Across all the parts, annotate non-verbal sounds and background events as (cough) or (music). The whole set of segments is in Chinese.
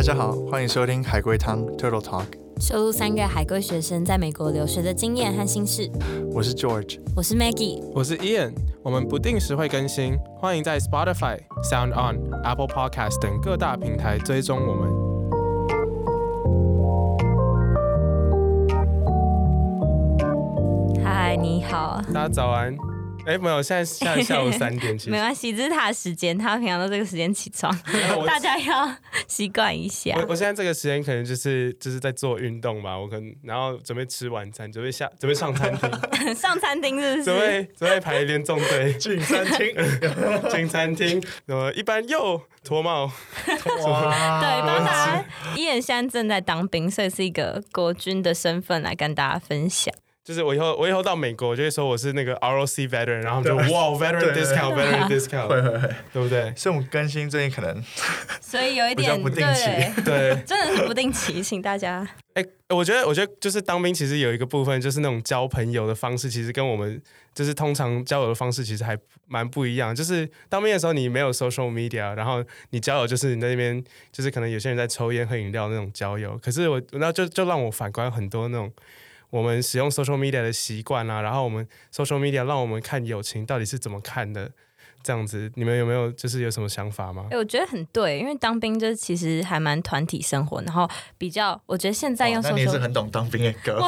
大家好，欢迎收听海龟汤 Turtle Talk，收录三个海归学生在美国留学的经验和心事。我是 George。我是 Maggie，我是 Ian，我们不定时会更新，欢迎在 Spotify、Sound On、Apple Podcast 等各大平台追踪我们。嗨，你好。大家早安。哎，没有，现在现在下午三点，其实 (laughs) 没关系，这是他的时间，他平常都这个时间起床，(laughs) 大家要习惯一下。我我现在这个时间可能就是就是在做运动吧，我可能然后准备吃晚餐，准备下准备上餐厅，(laughs) 上餐厅是不准是？备准备排练纵队进餐厅，进餐厅，呃，一般又脱帽，哇，对，帮大家。伊人现在正在当兵，所以是一个国军的身份来跟大家分享。就是我以后我以后到美国，我就会说我是那个 ROC veteran，然后就哇 veteran 对对 discount，veteran discount，会会，对不对？所以我们更新最近可能 (laughs) 所以有一点不定期。对，对，(laughs) 真的是不定期，请大家。哎、我觉得，我觉得就是当兵，其实有一个部分就是那种交朋友的方式，其实跟我们就是通常交友的方式其实还蛮不一样。就是当兵的时候，你没有 social media，然后你交友就是你在那边就是可能有些人在抽烟喝饮料那种交友。可是我那就就让我反观很多那种我们使用 social media 的习惯啊，然后我们 social media 让我们看友情到底是怎么看的，这样子，你们有没有就是有什么想法吗哎、？我觉得很对，因为当兵就是其实还蛮团体生活，然后比较，我觉得现在用哦那你是 social，、很懂当兵的 (laughs) 歌，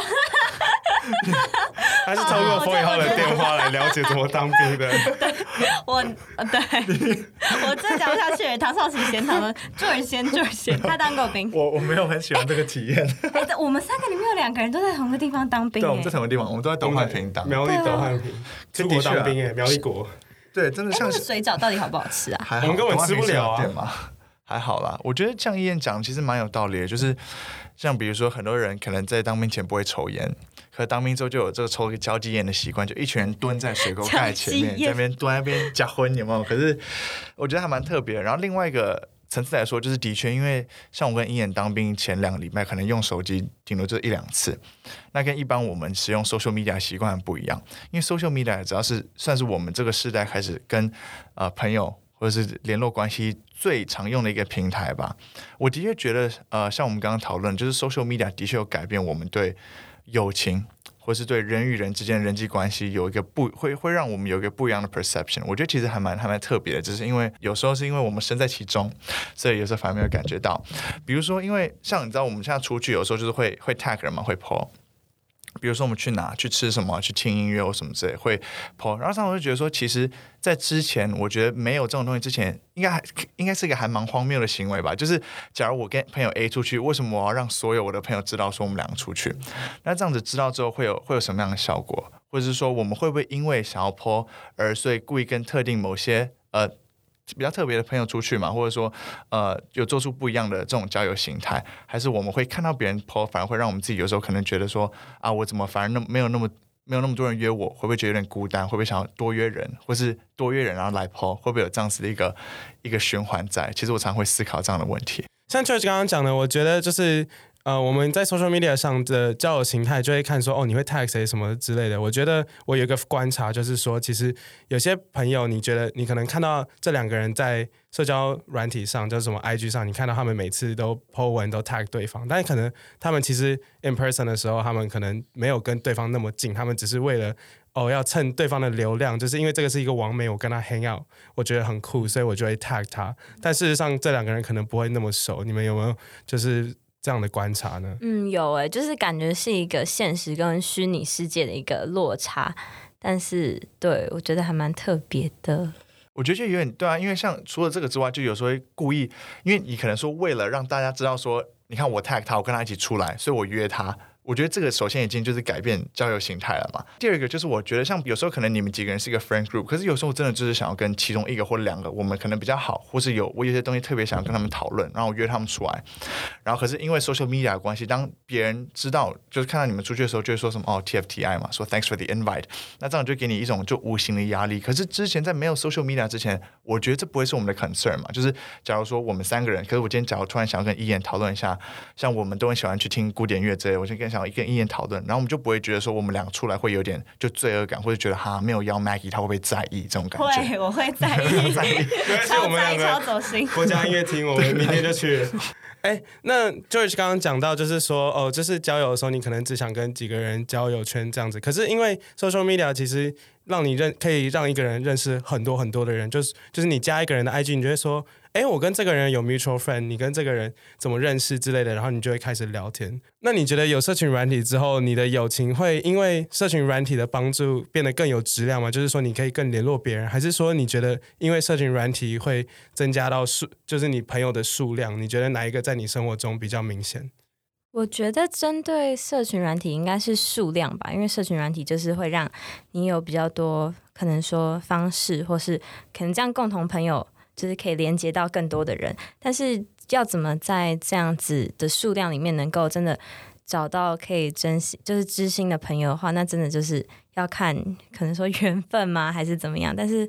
(laughs) 还是通过风以后的电话来了解怎么当兵的？对 (laughs) 我呃对，(laughs) 我真讲不下去了。唐少奇嫌，他们就尔先，就尔先，他当过兵。我我没有很喜欢这个体验。哎、我们三个里面有两个人都在同一个地方当兵、对，我哎们在同个地方，我们都在东汉平当。苗栗东汉平，出国当兵哎，苗栗国。对，真的哎、像是那个水饺到底好不好吃啊？还好，我们根本吃不了啊。还好啦，我觉得像伊燕讲，其实蛮有道理的。就是像比如说，很多人可能在当兵前不会抽烟，可当兵之后就有这个抽一个交际烟的习惯，就一群人蹲在水沟盖前面，在那边蹲在那边假婚，有没有？可是我觉得还蛮特别的。然后另外一个层次来说，就是的确，因为像我跟鹰眼当兵前两个礼拜，可能用手机顶多就一两次，那跟一般我们使用 social media 习惯不一样。因为 social media 只要是算是我们这个时代开始跟呃朋友或者是联络关系最常用的一个平台吧。我的确觉得，呃，像我们刚刚讨论，就是 social media 的确有改变我们对友情。或是对人与人之间人际关系有一个不会会让我们有一个不一样的 perception，我觉得其实还蛮还蛮特别的，只是因为有时候是因为我们身在其中，所以有时候反而没有感觉到。比如说，因为像你知道，我们现在出去有时候就是会会 tag 人嘛，会 po。比如说我们去哪去吃什么，去听音乐或什么之类会 po，然后上我就觉得说，其实，在之前我觉得没有这种东西之前，应该还应该是一个还蛮荒谬的行为吧。就是假如我跟朋友 A 出去，为什么我要让所有我的朋友知道说我们两个出去？那这样子知道之后会有会有什么样的效果？或者是说我们会不会因为想要 po 而所以故意跟特定某些呃比较特别的朋友出去嘛，或者说呃有做出不一样的这种交友形态，还是我们会看到别人 po，反而会让我们自己有时候可能觉得说啊，我怎么反而那没有那么没有那么多人约我，会不会觉得有点孤单？会不会想要多约人，或是多约人然后来 po，会不会有这样子的一个一个循环在？其实我常会思考这样的问题。像 George 刚刚讲的，我觉得就是呃，我们在 social media 上的交友形态，就会看说哦，你会 tag 谁什么之类的。我觉得我有一个观察，就是说，其实有些朋友，你觉得你可能看到这两个人在社交软体上，就是什么 IG 上，你看到他们每次都 po 文都 tag 对方，但可能他们其实 in person 的时候，他们可能没有跟对方那么近，他们只是为了。哦，要蹭对方的流量，就是因为这个是一个网美，我跟他 hang out，我觉得很酷，所以我就会 tag 他。但事实上，这两个人可能不会那么熟。你们有没有就是这样的观察呢？嗯，有哎、就是感觉是一个现实跟虚拟世界的一个落差，但是对我觉得还蛮特别的。我觉得就有点对啊，因为像除了这个之外，就有时候会故意，因为你可能说为了让大家知道说，你看我 tag 他，我跟他一起出来，所以我约他。我觉得这个首先已经就是改变交友形态了嘛。第二个就是我觉得像有时候可能你们几个人是一个 friend group，可是有时候真的就是想要跟其中一个或者两个我们可能比较好，或是有我有些东西特别想要跟他们讨论，然后我约他们出来，然后可是因为 social media 的关系，当别人知道就是看到你们出去的时候，就会说什么哦 TFTI 嘛，说 thanks for the invite，那这样就给你一种就无形的压力。可是之前在没有 social media 之前，我觉得这不会是我们的 concern 嘛，就是假如说我们三个人，可是我今天假如突然想要跟伊言讨论一下，像我们都很喜欢去听古典乐之类，我先跟想要跟伊言讨论，然后我们就不会觉得说我们两个出来会有点就罪恶感，或者觉得哈没有邀 Maggie 他会不会在意这种感觉？会，我会在意 (laughs) (laughs) 在意，超我们在意，超两个走心。国家音乐厅，我们明天就去。(laughs) 哎，那 George 刚刚讲到，就是说，哦，就是交友的时候，你可能只想跟几个人交友圈这样子。可是因为 social media 其实让你认可以让一个人认识很多很多的人，就是就是你加一个人的 IG，你就会说。哎，我跟这个人有 mutual friend，你跟这个人怎么认识之类的，然后你就会开始聊天。那你觉得有社群软体之后，你的友情会因为社群软体的帮助变得更有质量吗？就是说你可以更联络别人，还是说你觉得因为社群软体会增加到数，就是你朋友的数量？你觉得哪一个在你生活中比较明显？我觉得针对社群软体应该是数量吧，因为社群软体就是会让你有比较多可能说方式，或是可能这样共同朋友。就是可以连接到更多的人，但是要怎么在这样子的数量里面能够真的找到可以珍惜，就是知心的朋友的话，那真的就是要看可能说缘分吗，还是怎么样？但是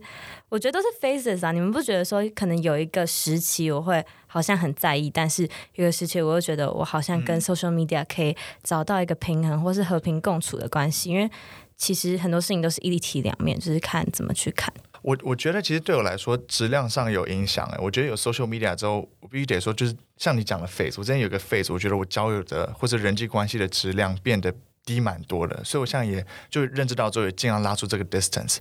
我觉得都是 phases 啊，你们不觉得说可能有一个时期我会好像很在意，但是有个时期我又觉得我好像跟 social media 可以找到一个平衡或是和平共处的关系，因为其实很多事情都是一体两面，就是看怎么去看。我我觉得其实对我来说质量上有影响哎，我觉得有 social media 之后，我必须得说，就是像你讲的 face，我之前有个 face，我觉得我交友的或者人际关系的质量变得低蛮多的，所以我现在也就认知到之后，也尽量拉出这个 distance。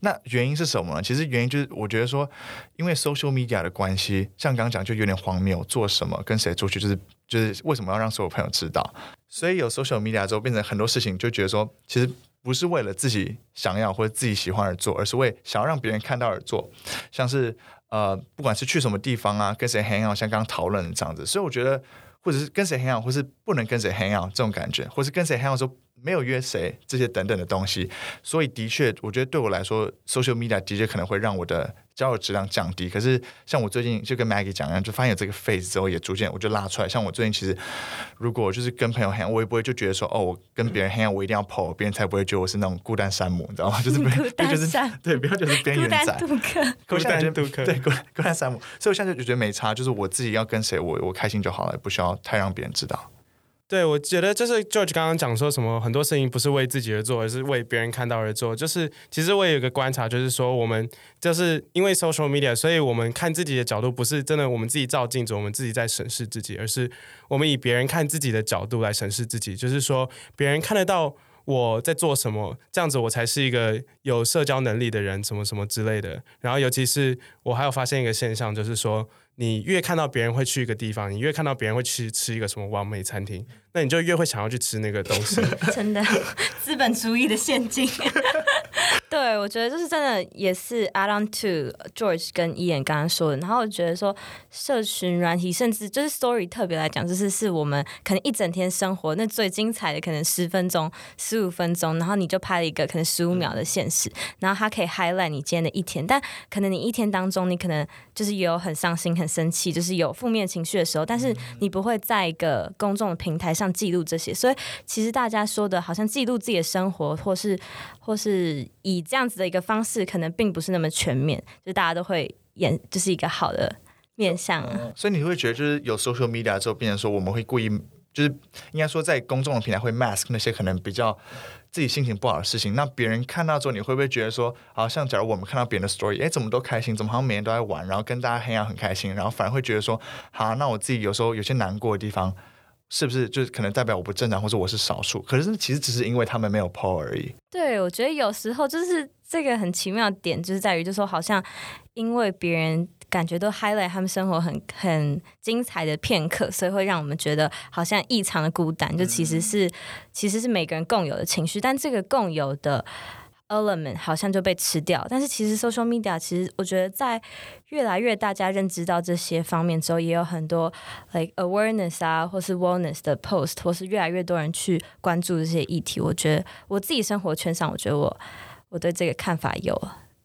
那原因是什么呢？其实原因就是我觉得说，因为 social media 的关系，像刚刚讲就有点荒谬，做什么跟谁出去，就是就是为什么要让所有朋友知道？所以有 social media 之后，变成很多事情就觉得说，其实。不是为了自己想要或者自己喜欢而做，而是为想要让别人看到而做。像是呃，不管是去什么地方啊，跟谁 hang out，像刚刚讨论这样子。所以我觉得，或者是跟谁 hang out，或是不能跟谁 hang out 这种感觉，或是跟谁 hang out 时候。没有约谁这些等等的东西，所以的确，我觉得对我来说，social media 的确可能会让我的交友质量降低。可是，像我最近就跟 Maggie 讲一样，就发现有这个 phase 之后，也逐渐我就拉出来。像我最近其实，如果就是跟朋友 hang，我也不会就觉得说，哦，我跟别人 hang，我一定要 po，别人才不会觉得我是那种孤单山姆，你知道吗？就是不要就是对，不要就是边缘仔，孤单独客，对，孤孤单山姆。所以我现在就觉得没差，就是我自己要跟谁，我我开心就好了，不需要太让别人知道。对，我觉得就是 George 刚刚讲说什么，很多事情不是为自己而做，而是为别人看到而做。就是其实我也有个观察，就是说我们就是因为 social media，所以我们看自己的角度不是真的我们自己照镜子，我们自己在审视自己，而是我们以别人看自己的角度来审视自己。就是说别人看得到我在做什么，这样子我才是一个有社交能力的人，什么什么之类的。然后尤其是我还有发现一个现象，就是说。你越看到别人会去一个地方，你越看到别人会去吃一个什么完美餐厅，那你就越会想要去吃那个东西。(laughs) 真的，资本主义的陷阱。(laughs) 对，我觉得就是真的，也是 add on to George 跟伊言刚刚说的。然后我觉得说，社群软体，甚至就是 story 特别来讲，就是是我们可能一整天生活那最精彩的，可能十分钟、十五分钟，然后你就拍了一个可能十五秒的现实，然后它可以 highlight 你今天的一天。但可能你一天当中，你可能就是有很伤心、很生气，就是有负面情绪的时候，但是你不会在一个公众的平台上记录这些。所以其实大家说的好像记录自己的生活，或是或是以这样子的一个方式，可能并不是那么全面，就大家都会演，就是一个好的面相。所以你会觉得，就是有 social media 之后，变成说我们会故意，就是应该说在公众的平台会 mask 那些可能比较自己心情不好的事情。那别人看到之后，你会不会觉得说，好像假如我们看到别人的 story，哎，怎么都开心，怎么好像每天都在玩，然后跟大家黑 a 很开心，然后反而会觉得说，好，那我自己有时候有些难过的地方。是不是就是可能代表我不正常，或者我是少数？可是其实只是因为他们没有 PO 而已。对，我觉得有时候就是这个很奇妙的点，就是在于，就说好像因为别人感觉都 highlight 他们生活很很精彩的片刻，所以会让我们觉得好像异常的孤单。就其实是其实是每个人共有的情绪，但这个共有的。Element 好像就被吃掉，但是其实 social media 其实我觉得在越来越大家认知到这些方面之后，也有很多 like awareness 啊，或是 wellness 的 post，或是越来越多人去关注这些议题。我觉得我自己生活圈上，我觉得我我对这个看法有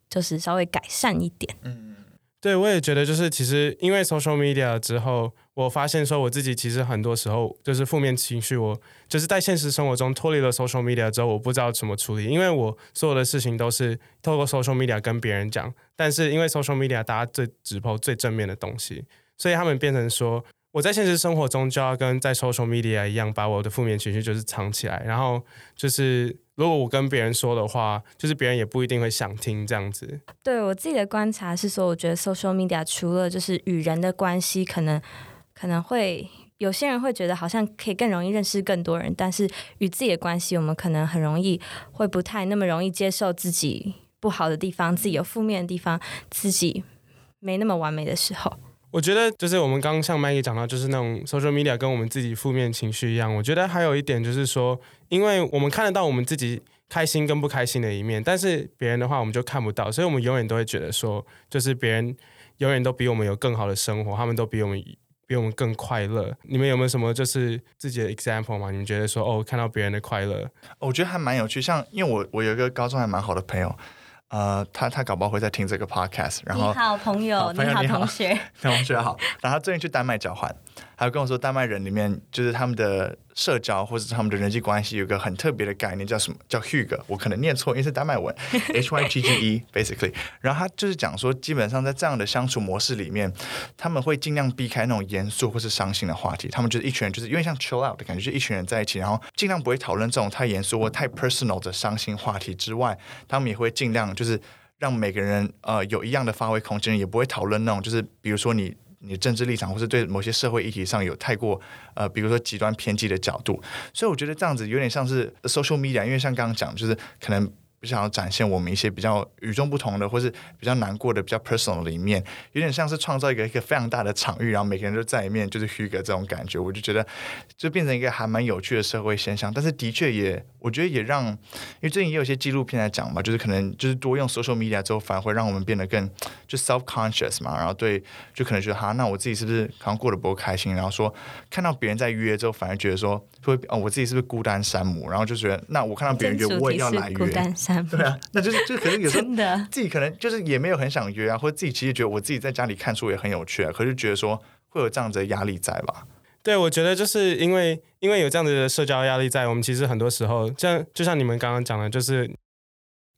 就是稍微改善一点。嗯。对，我也觉得就是其实因为 social media 之后，我发现说我自己其实很多时候就是负面情绪，我就是在现实生活中脱离了 social media 之后，我不知道怎么处理，因为我所有的事情都是透过 social media 跟别人讲，但是因为 social media 大家最直播最正面的东西，所以他们变成说。我在现实生活中就要跟在 social media 一样，把我的负面情绪就是藏起来，然后就是如果我跟别人说的话，就是别人也不一定会想听这样子。对我自己的观察是说，我觉得 social media 除了就是与人的关系可能可能会有些人会觉得好像可以更容易认识更多人，但是与自己的关系，我们可能很容易会不太那么容易接受自己不好的地方，自己有负面的地方，自己没那么完美的时候。我觉得就是我们刚刚像麦记讲到，就是那种 social media 跟我们自己负面情绪一样。我觉得还有一点就是说，因为我们看得到我们自己开心跟不开心的一面，但是别人的话我们就看不到，所以我们永远都会觉得说，就是别人永远都比我们有更好的生活，他们都比我们比我们更快乐。你们有没有什么就是自己的 example 吗？你们觉得说哦，看到别人的快乐，我觉得还蛮有趣。像因为我我有一个高中还蛮好的朋友。呃，他他搞不好会在听这个 podcast，然后你好朋友，你好同学，(laughs) 同学好，然后他最近去丹麦交换，还有跟我说丹麦人里面就是他们的。社交或者他们的人际关系有个很特别的概念，叫什么？叫 Hug。我可能念错，因为是丹麦文，(laughs) H Y G G E，basically。然后他就是讲说，基本上在这样的相处模式里面，他们会尽量避开那种严肃或是伤心的话题。他们就是一群人，就是因为像 chill out 的感觉，就是一群人在一起，然后尽量不会讨论这种太严肃或太 personal 的伤心话题之外，他们也会尽量就是让每个人呃有一样的发挥空间，也不会讨论那种就是比如说你。你政治立场，或是对某些社会议题上有太过呃，比如说极端偏激的角度，所以我觉得这样子有点像是 social media，因为像刚刚讲，就是可能。就想要展现我们一些比较与众不同的，或是比较难过的、比较 personal 的一面，有点像是创造一个一个非常大的场域，然后每个人都在里面，就是虚格这种感觉。我就觉得，就变成一个还蛮有趣的社会现象。但是的确也，我觉得也让，因为最近也有一些纪录片在讲嘛，就是可能就是多用 social media 之后，反而会让我们变得更就 self conscious 嘛，然后对，就可能觉得哈，那我自己是不是好像过得不够开心？然后说看到别人在约之后，反而觉得说会哦，我自己是不是孤单山姆？然后就觉得那我看到别人约，我也要来约。(laughs) 对啊，那就是就可能有时候自己可能就是也没有很想约啊，或者自己其实觉得我自己在家里看书也很有趣啊，可是觉得说会有这样子的压力在吧？对，我觉得就是因为因为有这样子的社交压力在，我们其实很多时候像就像你们刚刚讲的，就是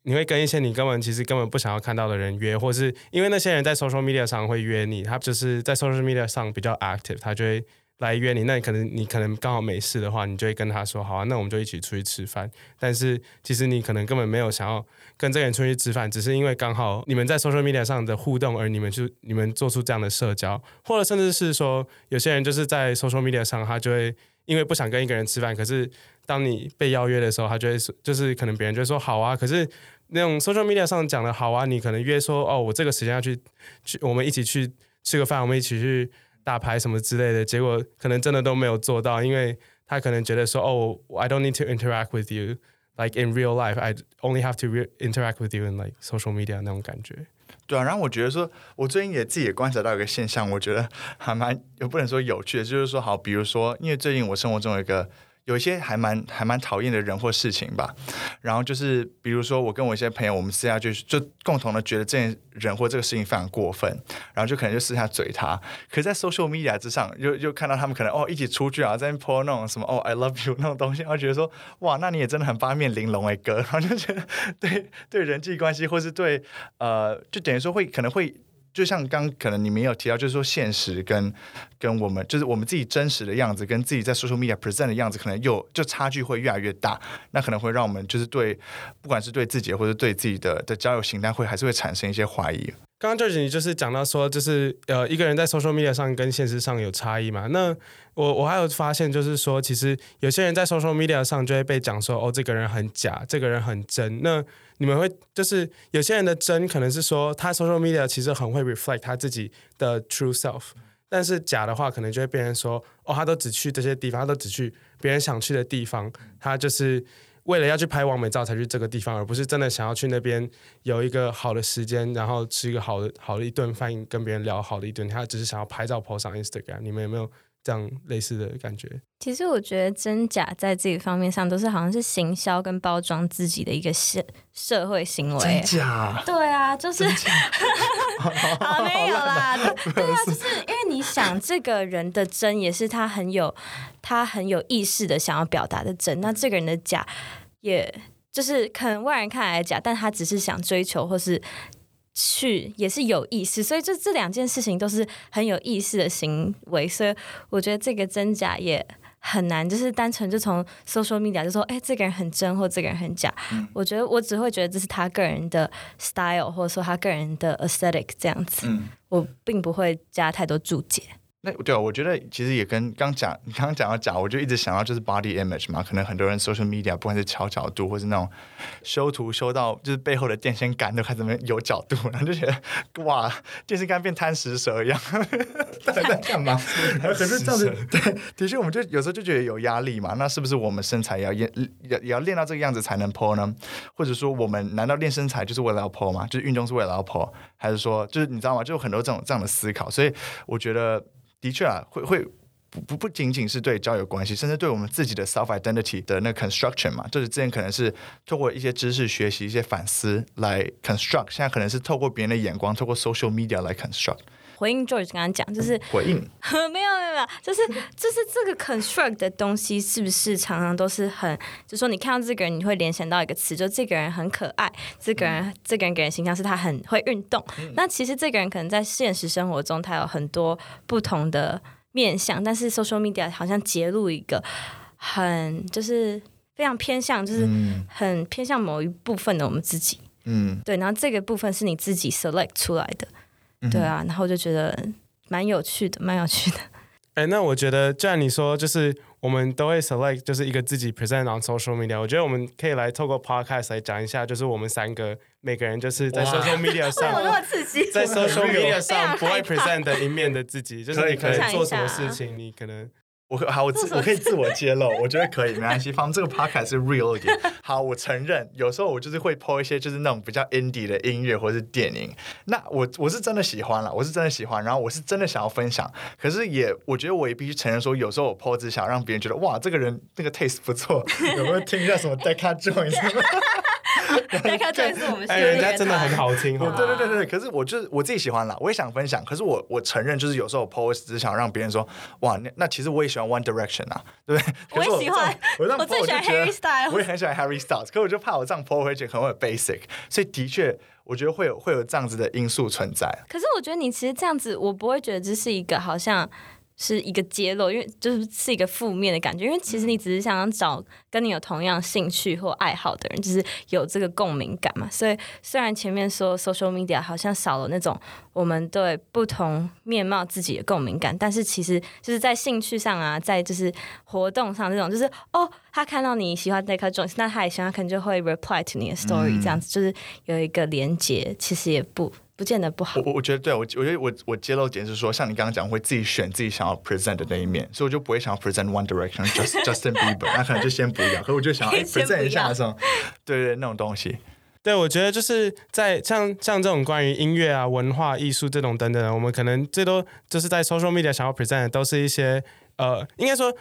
你会跟一些你根本其实根本不想要看到的人约，或是因为那些人在 social media 上会约你，他就是在 social media 上比较 active，他就会。来约你，那你可能你可能刚好没事的话，你就会跟他说好啊，那我们就一起出去吃饭。但是其实你可能根本没有想要跟这个人出去吃饭，只是因为刚好你们在 social media 上的互动，而你们就你们做出这样的社交，或者甚至是说有些人就是在 social media 上，他就会因为不想跟一个人吃饭，可是当你被邀约的时候，他就会就是可能别人就会说好啊，可是那种 social media 上讲的好啊，你可能约说哦，我这个时间要去去，我们一起去吃个饭，我们一起去。打牌什么之类的，结果可能真的都没有做到，因为他可能觉得说，哦，I don't need to interact with you like in real life, I only have to interact with you in like social media 那种感觉。对啊，然后我觉得说，我最近也自己也观察到一个现象，我觉得还蛮也不能说有趣的，就是说，好，比如说，因为最近我生活中有一个。有一些还蛮还蛮讨厌的人或事情吧，然后就是比如说我跟我一些朋友，我们私下就就共同的觉得这件人或这个事情非常过分，然后就可能就私下嘴他。可在 social media 之上，又又看到他们可能哦一起出去啊，在那 po 那种什么哦 I love you 那种东西，然后觉得说哇，那你也真的很八面玲珑哎哥，(laughs) 然后就觉得对对人际关系或是对呃，就等于说会可能会。就像刚可能你没有提到，就是说现实跟跟我们就是我们自己真实的样子，跟自己在 social media present 的样子，可能又就差距会越来越大。那可能会让我们就是对不管是对自己或者对自己的的交友形态，会还是会产生一些怀疑。刚刚就是你就是讲到说，就是呃，一个人在 social media 上跟现实上有差异嘛？那我我还有发现，就是说，其实有些人在 social media 上就会被讲说，哦，这个人很假，这个人很真。那你们会就是有些人的真可能是说，他 social media 其实很会 reflect 他自己的 true self，但是假的话，可能就会变成说，哦，他都只去这些地方，他都只去别人想去的地方，他就是。为了要去拍完美照才去这个地方，而不是真的想要去那边有一个好的时间，然后吃一个好的好的一顿饭，跟别人聊好的一顿。他只是想要拍照 post 上 Instagram。你们有没有这样类似的感觉？其实我觉得真假在这个方面上都是好像是行销跟包装自己的一个社社会行为。真假？对啊，就是 (laughs) 好没有啦。对啊，就是因为你想这个人的真也是他很有他很有意识的想要表达的真，那这个人的假。也就是可能外人看来假，但他只是想追求或是去，也是有意思。所以，就这两件事情都是很有意思的行为。所以，我觉得这个真假也很难，就是单纯就从 social media 就说，哎，这个人很真，或这个人很假。我觉得我只会觉得这是他个人的 style，或者说他个人的 aesthetic 这样子。我并不会加太多注解。那对啊，我觉得其实也跟刚讲你刚刚讲到假，我就一直想到就是 body image 嘛，可能很多人 social media 不管是调角度，或是那种修图修到就是背后的电线杆都开始没有角度，然后就觉得哇，电线杆变贪食蛇一样，到底在干嘛？(laughs) 可是这样子，对，的确我们就有时候就觉得有压力嘛。那是不是我们身材也要练也也要练到这个样子才能 po 呢？或者说我们难道练身材就是为了要 po 吗？就是运动是为了要 po，还是说就是你知道吗？就有很多这种这样的思考，所以我觉得的确啊，会会。不不不仅仅是对交友关系，甚至对我们自己的 self identity 的那 construction 嘛，就是之前可能是透过一些知识学习、一些反思来 construct，现在可能是透过别人的眼光，透过 social media 来 construct。回应 George 刚刚讲，就是回应，(laughs) 没有没有没有，就是就是这个 construct 的东西，是不是常常都是很，就说你看到这个人，你会联想到一个词，就这个人很可爱，这个人这个人给人形象是他很会运动。那其实这个人可能在现实生活中，他有很多不同的面向，但是 social media 好像揭露一个很就是非常偏向，就是很偏向某一部分的我们自己。嗯，对，然后这个部分是你自己 select 出来的。对啊，然后就觉得蛮有趣的，蛮有趣的。哎，那我觉得，既然你说就是我们都会 select 就是一个自己 present on social media，我觉得我们可以来透过 podcast 来讲一下，就是我们三个每个人就是在 social media 上，(laughs) 在 social media (laughs) 上不会 present 的一面的自己，就是你可能做什么事情，你可能。我好，我自 (laughs) 我可以自我揭露，我觉得可以，没关系。反正这个 podcast 是 real 一点。(laughs) 好，我承认，有时候我就是会 po 一些就是那种比较 indie 的音乐或者是电影。那我我是真的喜欢了，我是真的喜欢，然后我是真的想要分享。可是也，我觉得我也必须承认说，有时候我 po 只想让别人觉得哇，这个人那个 taste 不错，(laughs) 有没有听一下什么 Decca Jones？(laughs) 大家真是我们，哎，人家真的很好听。对对对对，可是我就是我自己喜欢啦，我也想分享。可是我我承认，就是有时候 post 只想让别人说，哇，那那其实我也喜欢 One Direction 啊，对不对？(laughs) 我也喜欢，我最喜欢 Harry Styles，我也很喜欢 Harry Styles。可我就怕我这样 post 回去可能会 basic，所以的确，我觉得会有会有这样子的因素存在。可是我觉得你其实这样子，我不会觉得这是一个好像。是一个揭露，因为就是是一个负面的感觉，因为其实你只是想找跟你有同样兴趣或爱好的人，就是有这个共鸣感嘛。所以虽然前面说 social media 好像少了那种我们对不同面貌自己的共鸣感，但是其实就是在兴趣上啊，在就是活动上这种，就是哦，他看到你喜欢 e c a Jones，那他也喜欢，可能就会 reply to 你的 story，这样子就是有一个连接，其实也不。不见得不好。我我觉得对我，我觉得我我揭露点是说，像你刚刚讲，会自己选自己想要 present 的那一面，所以我就不会想要 present One Direction，Just (laughs) Justin Bieber，那可能就先不要。可我就想要 present 一下那种，对对，那种东西。对，我觉得就是在像像这种关于音乐啊、文化艺术这种等等，我们可能最多就是在 social media 想要 present 的，都是一些呃，应该说。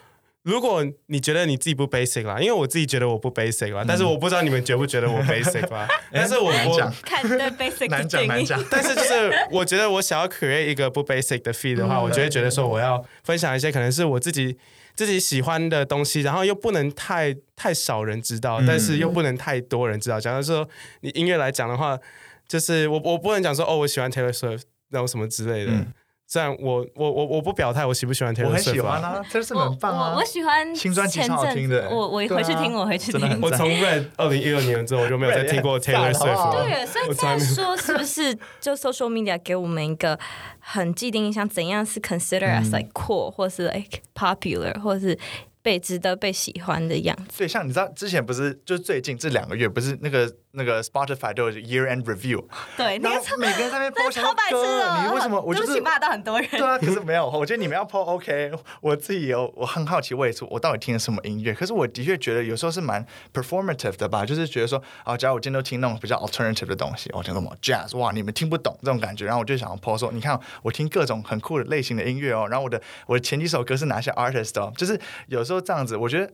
如果你觉得你自己不 basic 啦，因为我自己觉得我不 basic 啦，但是我不知道你们觉不觉得我 basic 啦。(laughs) 但是我我看对 basic 难讲难讲，但是就是我觉得我想要 create 一个不 basic 的 feed 的话，我就会觉得说我要分享一些可能是我自己自己喜欢的东西，然后又不能太太少人知道，但是又不能太多人知道。假如说你音乐来讲的话，就是我我不能讲说哦，我喜欢 Taylor Swift 然后什么之类的。这样，我我我我不表态，我喜不喜欢 Taylor Swift？我很喜欢啊，Taylor Swift 很棒啊。我我喜欢新专辑超好听的。我我回去听，我回去听。我从 Red (laughs) 二零一二年之后，我就没有再听过 Taylor Swift。对，所以在说是不是就 social media 给我们一个很既定印象，怎样是 consider as like cool，或是 like popular，或是。被值得被喜欢的样子。对，像你知道之前不是，就是最近这两个月不是那个那个 Spotify 都有 Year End Review。对，然后每个人在那边 (laughs) po 超白痴你为什么？我就是骂到很多人。对啊，可是没有，我觉得你们要 po OK。我自己有，我很好奇，我也是，我到底听了什么音乐？可是我的确觉得有时候是蛮 performative 的吧，就是觉得说，啊，假如我今天都听那种比较 alternative 的东西，我听什么 jazz，哇，你们听不懂这种感觉，然后我就想要 po 说，你看我听各种很酷的类型的音乐哦，然后我的我的前几首歌是哪些 artist 哦，就是有时候这样子，我觉得。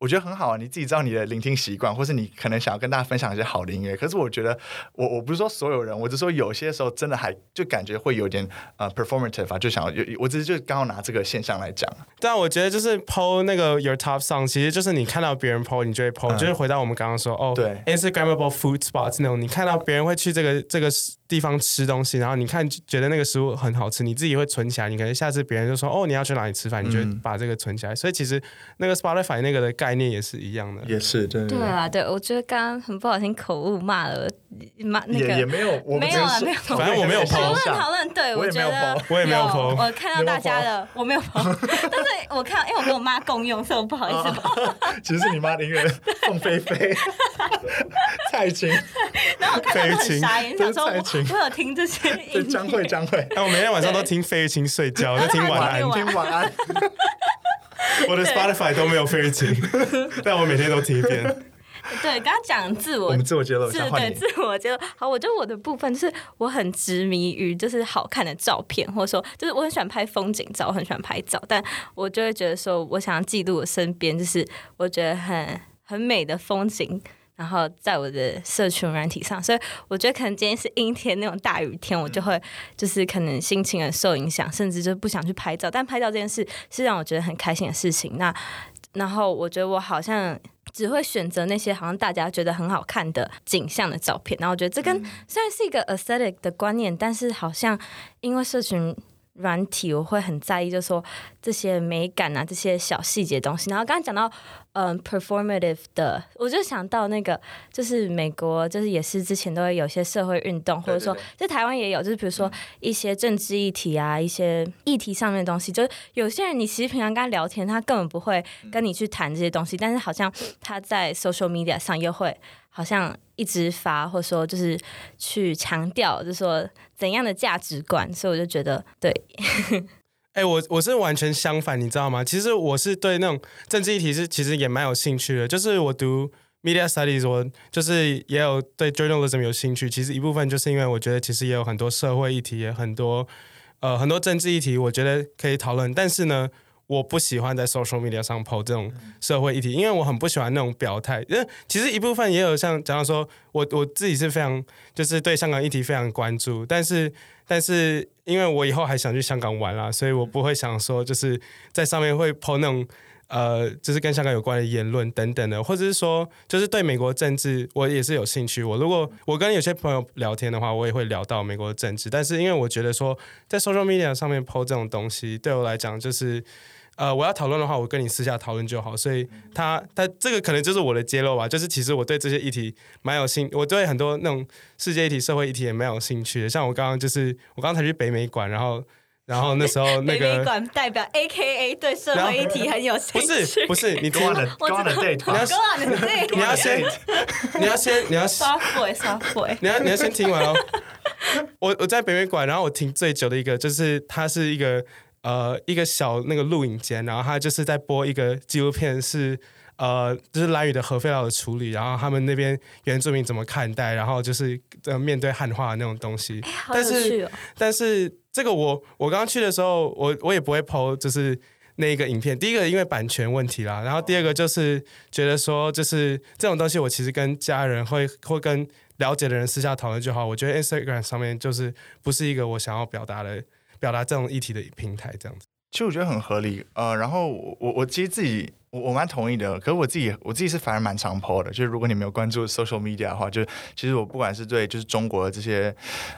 我觉得很好啊，你自己知道你的聆听习惯，或是你可能想要跟大家分享一些好的音乐。可是我觉得，我我不是说所有人，我只说有些时候真的还就感觉会有点呃 performative 啊，就想要，我只是就刚好拿这个现象来讲。但我觉得就是 PO 那个 your top song，其实就是你看到别人 PO，你就会 PO，就是回到我们刚刚说哦，对 Instagramable food spots 那种，你看到别人会去这个这个地方吃东西，然后你看觉得那个食物很好吃，你自己会存起来。你可能下次别人就说哦你要去哪里吃饭，你就把这个存起来。所以其实那个 Spotify 那个的概念也是一样的。也是对对啊，对，我觉得刚刚很不好听，口误骂了骂那个也也没有，我们没有啊只是没有反正我没有 (laughs) 讨论讨论，对我也没有觉得我也没有我看到大家的我没有 po，(laughs) 但是我看到因为我跟我妈共用，所以我不好意思。(laughs) 其实是你妈的音乐凤飞飞、蔡琴、(laughs) 然后我看到很飞禽傻眼，想说我有听这些 (laughs) 音乐，对张慧张慧，哎，我每天晚上都听费玉清睡觉，在听晚安晚。听晚安。(laughs) 我的 Spotify 都没有费玉清，但我每天都听一遍。对，刚刚讲自我我们自我揭露。对自我揭露。好，我觉得我的部分就是我很执迷于就是好看的照片，或者说就是我很喜欢拍风景照，我很喜欢拍照，但我就会觉得说，我想要记录我身边就是我觉得很很美的风景。然后在我的社群软体上，所以我觉得可能今天是阴天那种大雨天，我就会就是可能心情很受影响，甚至就不想去拍照。但拍照这件事是让我觉得很开心的事情。那然后我觉得我好像只会选择那些好像大家觉得很好看的景象的照片。然后我觉得这跟虽然是一个 aesthetic 的观念，但是好像因为社群软体，我会很在意，就是说这些美感啊，这些小细节东西。然后刚刚讲到嗯 performative 的，我就想到那个就是美国，就是也是之前都会有一些社会运动，或者说在台湾也有，就是比如说一些政治议题啊，一些议题上面的东西，就是有些人你其实平常跟他聊天，他根本不会跟你去谈这些东西，但是好像他在 social media 上又会好像一直发，或者说就是去强调，就是说怎样的价值观，所以我就觉得对，(laughs) 哎、我我是完全相反，你知道吗？其实我是对那种政治议题是其实也蛮有兴趣的。就是我读 media studies，我就是也有对 journalism 有兴趣。其实一部分就是因为我觉得其实也有很多社会议题，也很多呃很多政治议题，我觉得可以讨论。但是呢，我不喜欢在 social media 上 po 这种社会议题，因为我很不喜欢那种表态。因为其实一部分也有像讲到说，我我自己是非常就是对香港议题非常关注，但是但是因为我以后还想去香港玩啦，所以我不会想说就是在上面会 po 那种。呃，就是跟香港有关的言论等等的，或者是说，就是对美国政治，我也是有兴趣。我如果我跟有些朋友聊天的话，我也会聊到美国政治。但是因为我觉得说，在 social media 上面 po 这种东西，对我来讲就是，呃，我要讨论的话，我跟你私下讨论就好。所以他，他这个可能就是我的揭露吧。就是其实我对这些议题蛮有兴，我对很多那种世界议题、社会议题也蛮有兴趣的。像我刚刚就是，我刚刚才去北美馆，然后，然后那时候那 (laughs) 北美个馆代表 A K A 对社会议题很有兴趣不，是不是，你听 Go on a 我 go on a 知道 date 我吧。go on a date，你要先，你要先，你要刷 boy 刷 boy，你要你要先听完哦。(laughs) 我我在北美馆，然后我听最久的一个就是它是一个呃一个小那个录影间，然后他就是在播一个纪录片是。呃，就是蓝屿的核废料的处理，然后他们那边原住民怎么看待，然后就是呃面对汉化的那种东西。好有趣哦。但是这个我我刚刚去的时候，我我也不会 PO，就是那一个影片。第一个因为版权问题啦，然后第二个就是觉得说，就是这种东西我其实跟家人会会跟了解的人私下讨论就好。我觉得 Instagram 上面就是不是一个我想要表达的表达这种议题的平台，这样子。其实我觉得很合理，呃，然后我我我其实自己我我蛮同意的，可是我自己我自己是反而蛮常 PO 的，就是如果你没有关注 social media 的话，就是其实我不管是对就是中国的这些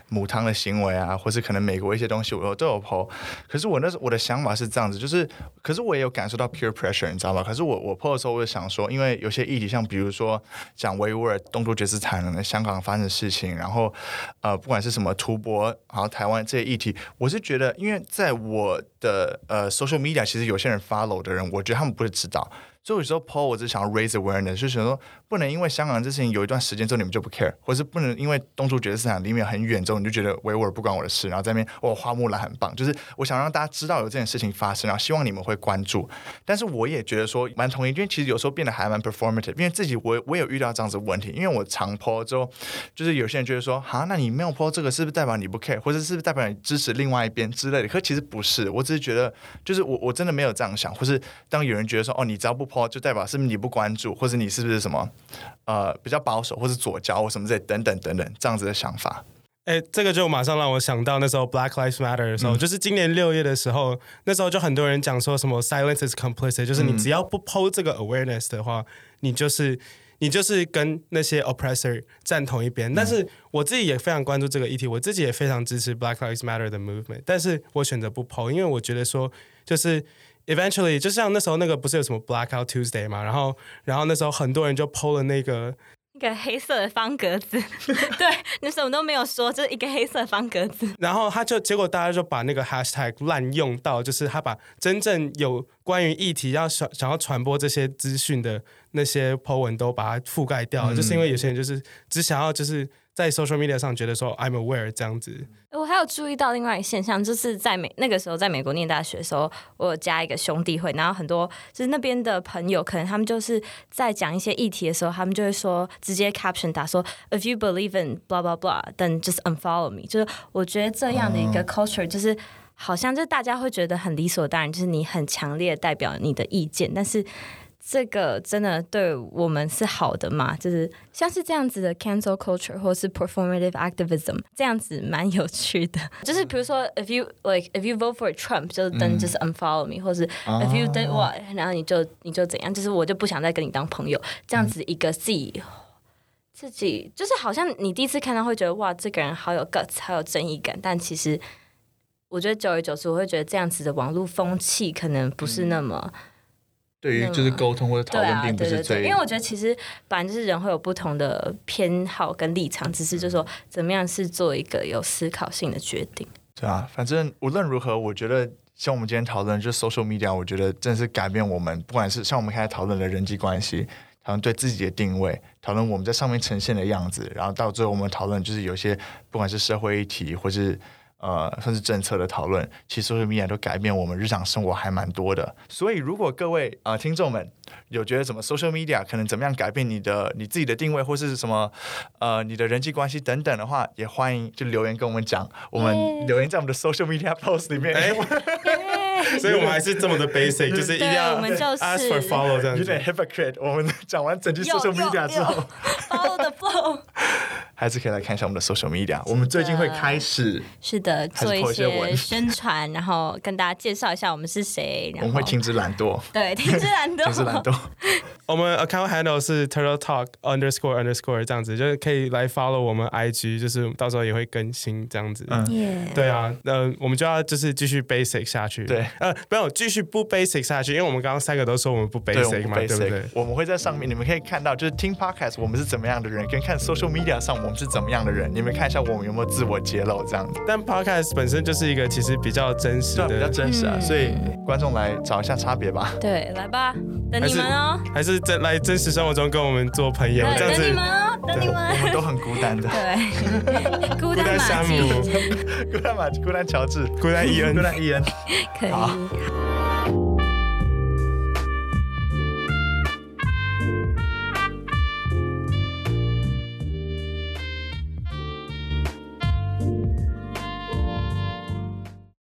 母汤的行为啊，或是可能美国一些东西，我都有 PO。可是我那时我的想法是这样子，就是可是我也有感受到 peer pressure，你知道吗？可是我我 PO 的时候，我就想说，因为有些议题，像比如说讲维吾尔、东突厥斯坦、香港发生的事情，然后呃，不管是什么图博，然后台湾这些议题，我是觉得，因为在我的呃 social media，其实有些人 follow 的人，我觉得他们不会知道。少。所以有时候 PO 我只想要 raise awareness，就想说不能因为香港这事情有一段时间之后你们就不 care，或是不能因为东突厥斯坦离你们很远之后你就觉得维吾尔不关我的事，然后在那边哦花木兰很棒，就是我想让大家知道有这件事情发生，然后希望你们会关注。但是我也觉得说蛮同意，因为其实有时候变得还蛮 performative，因为自己我我有遇到这样子问题，因为我常 PO 之后，就是有些人觉得说啊，那你没有 PO 这个是不是代表你不 care，或者是不是代表你支持另外一边之类的？可其实不是，我只是觉得就是我我真的没有这样想，或是当有人觉得说哦你只要不就代表是不是你不关注，或者你是不是什么呃比较保守，或是左交或什么之类等等等等这样子的想法。哎，这个就马上让我想到那时候 Black Lives Matter 的时候，就是今年六月的时候，那时候就很多人讲说什么 silence is complicit，就是你只要不 PO 这个 awareness 的话，你就是你就是跟那些 oppressor 站同一边。但是我自己也非常关注这个议题，我自己也非常支持 Black Lives Matter 的 movement，但是我选择不 PO，因为我觉得说就是 eventually 就像那时候那个不是有什么 Blackout Tuesday 嘛，然后然后那时候很多人就 PO 了那个。一个黑色的方格子，(laughs) 对，你什么都没有说，就是一个黑色方格子。然后他就结果大家就把那个 hashtag 滥用到，就是他把真正有关于议题要想想要传播这些资讯的那些 po 文都把它覆盖掉了，就是因为有些人就是只想要就是。在 social media 上觉得说 I'm aware 这样子，我还有注意到另外一个现象，就是在美那个时候在美国念大学的时候，我有加一个兄弟会，然后很多就是那边的朋友，可能他们就是在讲一些议题的时候，他们就会说直接 caption 打说 If you believe in blah blah blah，then just unfollow me。就是我觉得这样的一个 culture，就是好像就大家会觉得很理所当然，就是你很强烈代表你的意见，但是。这个真的对我们是好的吗？就是像是这样子的 cancel culture 或是 performative activism，这样子蛮有趣的。(laughs) 就是比如说，if you like if you vote for Trump，就是 then just unfollow me，或是 if you did what，然后你就你就怎样，就是我就不想再跟你当朋友。这样子一个自己自己就是好像你第一次看到会觉得哇，这个人好有 guts，好有正义感。但其实我觉得久而久之，我会觉得这样子的网络风气可能不是那么。对于就是沟通或者讨论，并不是最，因为我觉得其实反正就是人会有不同的偏好跟立场，只是就说怎么样是做一个有思考性的决定。对啊，反正无论如何，我觉得像我们今天讨论就是 social media，我觉得真的是改变我们，不管是像我们开始讨论的人际关系，讨论对自己的定位，讨论我们在上面呈现的样子，然后到最后我们讨论就是有些不管是社会议题或是。呃，甚至政策的讨论，其实 social media 都改变我们日常生活还蛮多的。所以，如果各位啊听众们有觉得什么 social media 可能怎么样改变你的你自己的定位，或是什么呃你的人际关系等等的话，也欢迎就留言跟我们讲。我们留言在我们的 social media post 里面。(laughs) 所以我们还是这么的 basic，就是一定要 ask for follow 这样。有点 hypocrite。我们讲完整句 social media 之后，follow the flow。还是可以来看一下我们的 social media。我们最近会开始是的做一些宣传，(laughs) 然后跟大家介绍一下我们是谁。我们会停止懒惰，(laughs) 对，停止懒惰，停止懒惰。(laughs) 我们 account handle 是 turtle talk underscore underscore 这样子，就是可以来 follow 我们 IG，就是到时候也会更新这样子。嗯，对啊，那我们就要就是继续 basic 下去。对，呃，不要继续不 basic 下去，因为我们刚刚三个都说我们不 basic 嘛，对不对？我们会在上面，你们可以看到，就是听 podcast 我们是怎么样的人，跟看 social media 上我。是怎么样的人？你们看一下我们有没有自我揭露这样子。但 podcast 本身就是一个其实比较真实的，比较真实啊，所以观众来找一下差别吧。对，来吧，等你们哦。还是在来真实生活中跟我们做朋友这样子。等你们哦，等你们。我们都很孤单的。对，(laughs) 孤单山姆，(laughs) 孤单马，孤单乔治，孤单伊恩，(laughs) 孤单伊恩。可以。